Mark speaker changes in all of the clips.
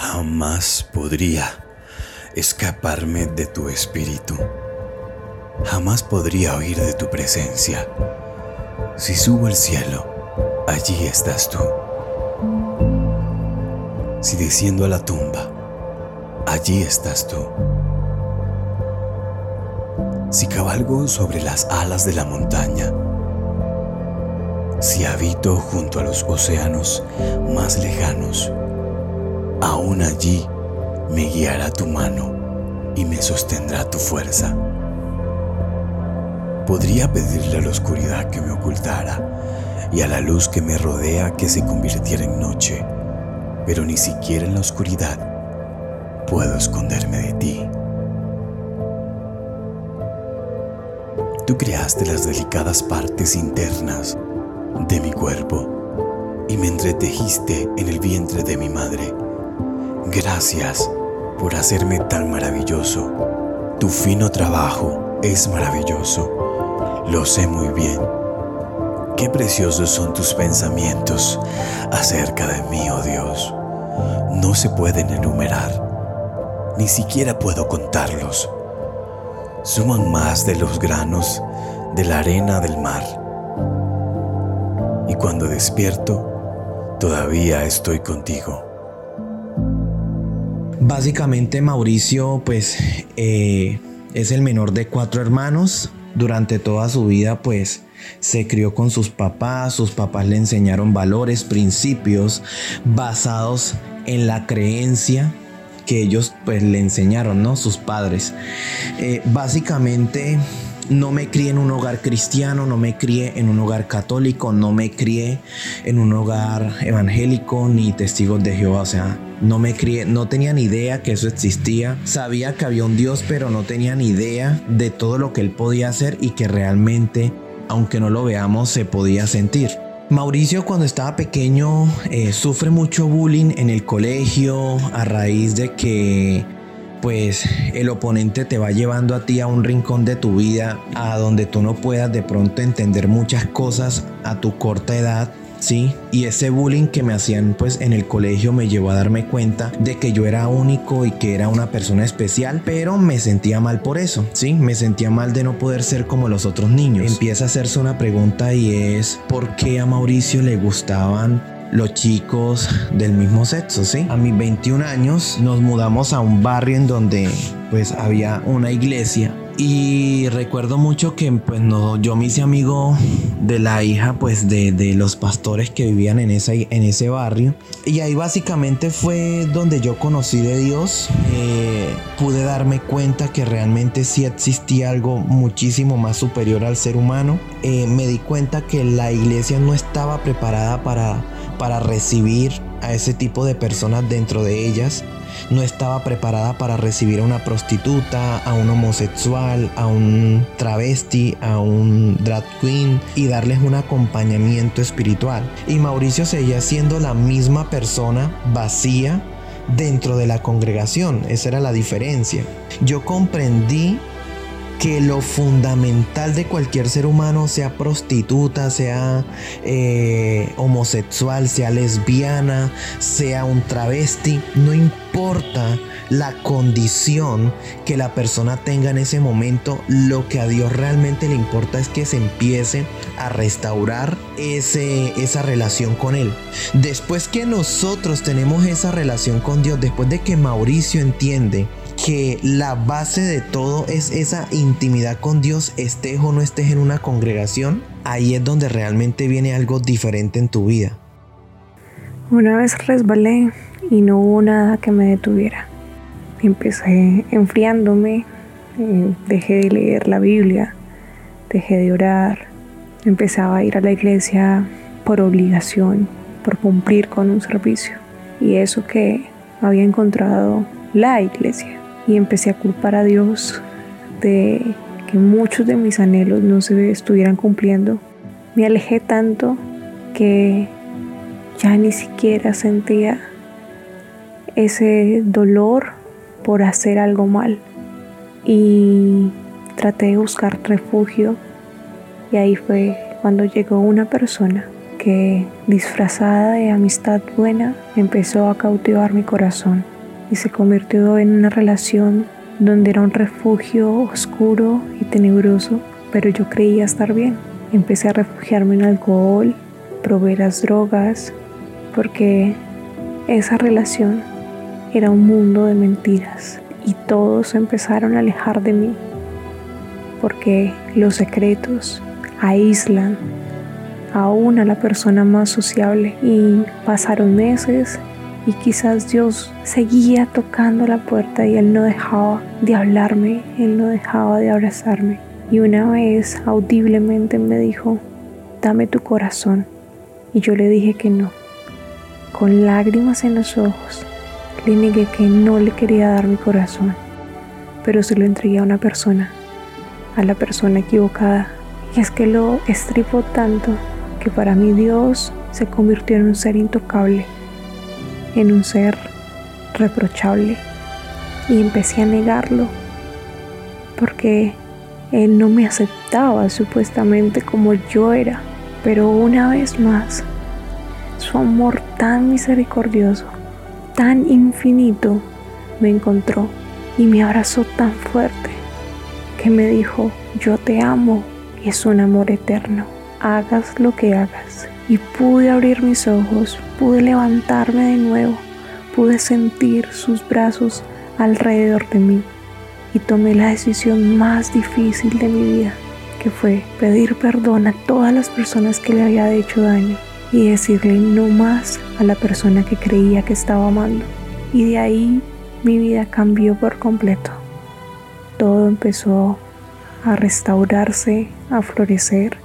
Speaker 1: Jamás podría escaparme de tu espíritu. Jamás podría oír de tu presencia. Si subo al cielo, allí estás tú. Si desciendo a la tumba, allí estás tú. Si cabalgo sobre las alas de la montaña, si habito junto a los océanos más lejanos, aún allí me guiará tu mano y me sostendrá tu fuerza. Podría pedirle a la oscuridad que me ocultara y a la luz que me rodea que se convirtiera en noche, pero ni siquiera en la oscuridad puedo esconderme de ti. Tú creaste las delicadas partes internas de mi cuerpo y me entretejiste en el vientre de mi madre. Gracias por hacerme tan maravilloso. Tu fino trabajo es maravilloso. Lo sé muy bien. Qué preciosos son tus pensamientos acerca de mí, oh Dios. No se pueden enumerar. Ni siquiera puedo contarlos. Suman más de los granos de la arena del mar. Y cuando despierto, todavía estoy contigo.
Speaker 2: Básicamente Mauricio pues eh, es el menor de cuatro hermanos. Durante toda su vida pues se crió con sus papás, sus papás le enseñaron valores, principios basados en la creencia que ellos pues le enseñaron, ¿no? Sus padres. Eh, básicamente no me crié en un hogar cristiano, no me crié en un hogar católico, no me crié en un hogar evangélico ni testigos de Jehová, o sea, no me crié, no tenía ni idea que eso existía. Sabía que había un Dios, pero no tenía ni idea de todo lo que él podía hacer y que realmente, aunque no lo veamos, se podía sentir. Mauricio cuando estaba pequeño eh, sufre mucho bullying en el colegio a raíz de que pues el oponente te va llevando a ti a un rincón de tu vida a donde tú no puedas de pronto entender muchas cosas a tu corta edad ¿sí? Y ese bullying que me hacían pues en el colegio me llevó a darme cuenta de que yo era único y que era una persona especial, pero me sentía mal por eso, ¿sí? Me sentía mal de no poder ser como los otros niños. Empieza a hacerse una pregunta y es ¿por qué a Mauricio le gustaban los chicos del mismo sexo, ¿sí? A mis 21 años nos mudamos a un barrio en donde pues había una iglesia y recuerdo mucho que pues no, yo me hice amigo de la hija pues de, los pastores que vivían en, esa, en ese barrio. Y ahí básicamente fue donde yo conocí de Dios. Eh, pude darme cuenta que realmente sí existía algo muchísimo más superior al ser humano. Eh, me di cuenta que la iglesia no estaba preparada para, para recibir a ese tipo de personas dentro de ellas no estaba preparada para recibir a una prostituta, a un homosexual, a un travesti, a un drag queen y darles un acompañamiento espiritual. Y Mauricio seguía siendo la misma persona vacía dentro de la congregación. Esa era la diferencia. Yo comprendí que lo fundamental de cualquier ser humano, sea prostituta, sea eh, homosexual, sea lesbiana, sea un travesti, no importa la condición que la persona tenga en ese momento, lo que a Dios realmente le importa es que se empiece a restaurar ese, esa relación con Él. Después que nosotros tenemos esa relación con Dios, después de que Mauricio entiende que la base de todo es esa intimidad con Dios, estés o no estés en una congregación, ahí es donde realmente viene algo diferente en tu vida.
Speaker 3: Una vez resbalé y no hubo nada que me detuviera. Empecé enfriándome, eh, dejé de leer la Biblia, dejé de orar, empezaba a ir a la iglesia por obligación, por cumplir con un servicio. Y eso que había encontrado la iglesia y empecé a culpar a Dios de que muchos de mis anhelos no se estuvieran cumpliendo. Me alejé tanto que ya ni siquiera sentía ese dolor por hacer algo mal y traté de buscar refugio y ahí fue cuando llegó una persona que disfrazada de amistad buena empezó a cautivar mi corazón y se convirtió en una relación donde era un refugio oscuro y tenebroso, pero yo creía estar bien. Empecé a refugiarme en alcohol, probé las drogas, porque esa relación era un mundo de mentiras y todos empezaron a alejar de mí, porque los secretos aíslan aún a la persona más sociable y pasaron meses y quizás Dios seguía tocando la puerta y Él no dejaba de hablarme, Él no dejaba de abrazarme. Y una vez audiblemente me dijo, dame tu corazón. Y yo le dije que no. Con lágrimas en los ojos, le negué que no le quería dar mi corazón, pero se lo entregué a una persona, a la persona equivocada. Y es que lo estripó tanto que para mí Dios se convirtió en un ser intocable, en un ser reprochable. Y empecé a negarlo porque Él no me aceptaba supuestamente como yo era. Pero una vez más, su amor tan misericordioso, tan infinito, me encontró y me abrazó tan fuerte que me dijo, yo te amo y es un amor eterno hagas lo que hagas. Y pude abrir mis ojos, pude levantarme de nuevo, pude sentir sus brazos alrededor de mí y tomé la decisión más difícil de mi vida, que fue pedir perdón a todas las personas que le había hecho daño y decirle no más a la persona que creía que estaba amando. Y de ahí mi vida cambió por completo. Todo empezó a restaurarse, a florecer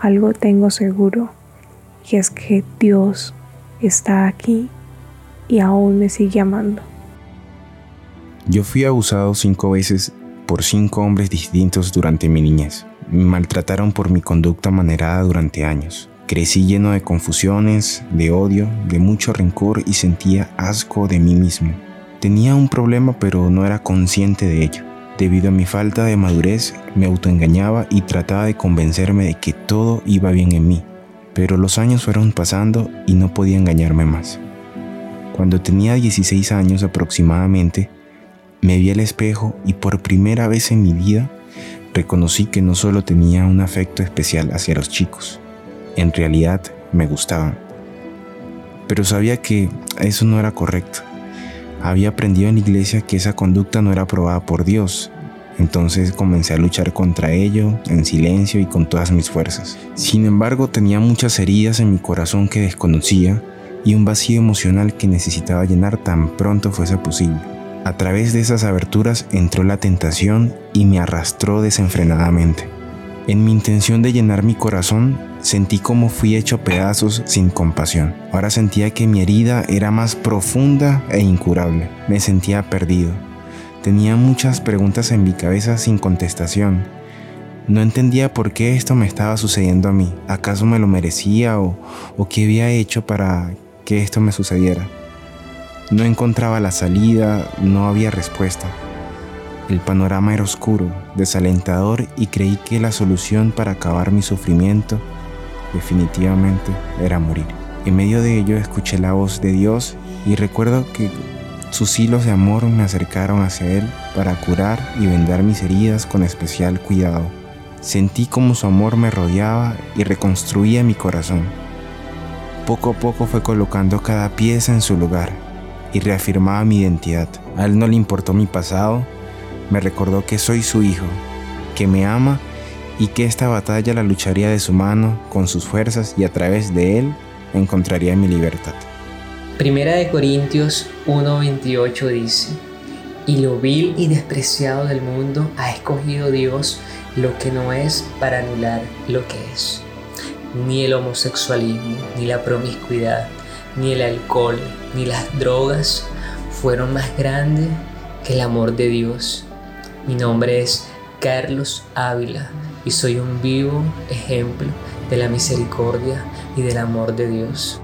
Speaker 3: algo tengo seguro y es que Dios está aquí y aún me sigue amando.
Speaker 4: Yo fui abusado cinco veces por cinco hombres distintos durante mi niñez. Me maltrataron por mi conducta manerada durante años. Crecí lleno de confusiones, de odio, de mucho rencor y sentía asco de mí mismo. Tenía un problema pero no era consciente de ello. Debido a mi falta de madurez, me autoengañaba y trataba de convencerme de que todo iba bien en mí, pero los años fueron pasando y no podía engañarme más. Cuando tenía 16 años aproximadamente, me vi al espejo y por primera vez en mi vida reconocí que no solo tenía un afecto especial hacia los chicos, en realidad me gustaban. Pero sabía que eso no era correcto había aprendido en la iglesia que esa conducta no era aprobada por Dios. Entonces comencé a luchar contra ello en silencio y con todas mis fuerzas. Sin embargo, tenía muchas heridas en mi corazón que desconocía y un vacío emocional que necesitaba llenar tan pronto fuese posible. A través de esas aberturas entró la tentación y me arrastró desenfrenadamente. En mi intención de llenar mi corazón, sentí como fui hecho pedazos sin compasión. Ahora sentía que mi herida era más profunda e incurable. Me sentía perdido. Tenía muchas preguntas en mi cabeza sin contestación. No entendía por qué esto me estaba sucediendo a mí. ¿Acaso me lo merecía o, qué había hecho para que esto me sucediera? No encontraba la salida, no había respuesta. El panorama era oscuro, desalentador y creí que la solución para acabar mi sufrimiento definitivamente era morir. En medio de ello escuché la voz de Dios y recuerdo que sus hilos de amor me acercaron hacia Él para curar y vendar mis heridas con especial cuidado. Sentí como su amor me rodeaba y reconstruía mi corazón. Poco a poco fue colocando cada pieza en su lugar y reafirmaba mi identidad. A Él no le importó mi pasado, me recordó que soy su hijo, que me ama y que esta batalla la lucharía de su mano, con sus fuerzas y a través de él encontraría mi libertad.
Speaker 5: Primera de Corintios 1:28 dice, y lo vil y despreciado del mundo ha escogido Dios lo que no es para anular lo que es. Ni el homosexualismo, ni la promiscuidad, ni el alcohol, ni las drogas fueron más grandes que el amor de Dios mi nombre es Carlos Ávila y soy un vivo ejemplo de la misericordia y del amor de Dios.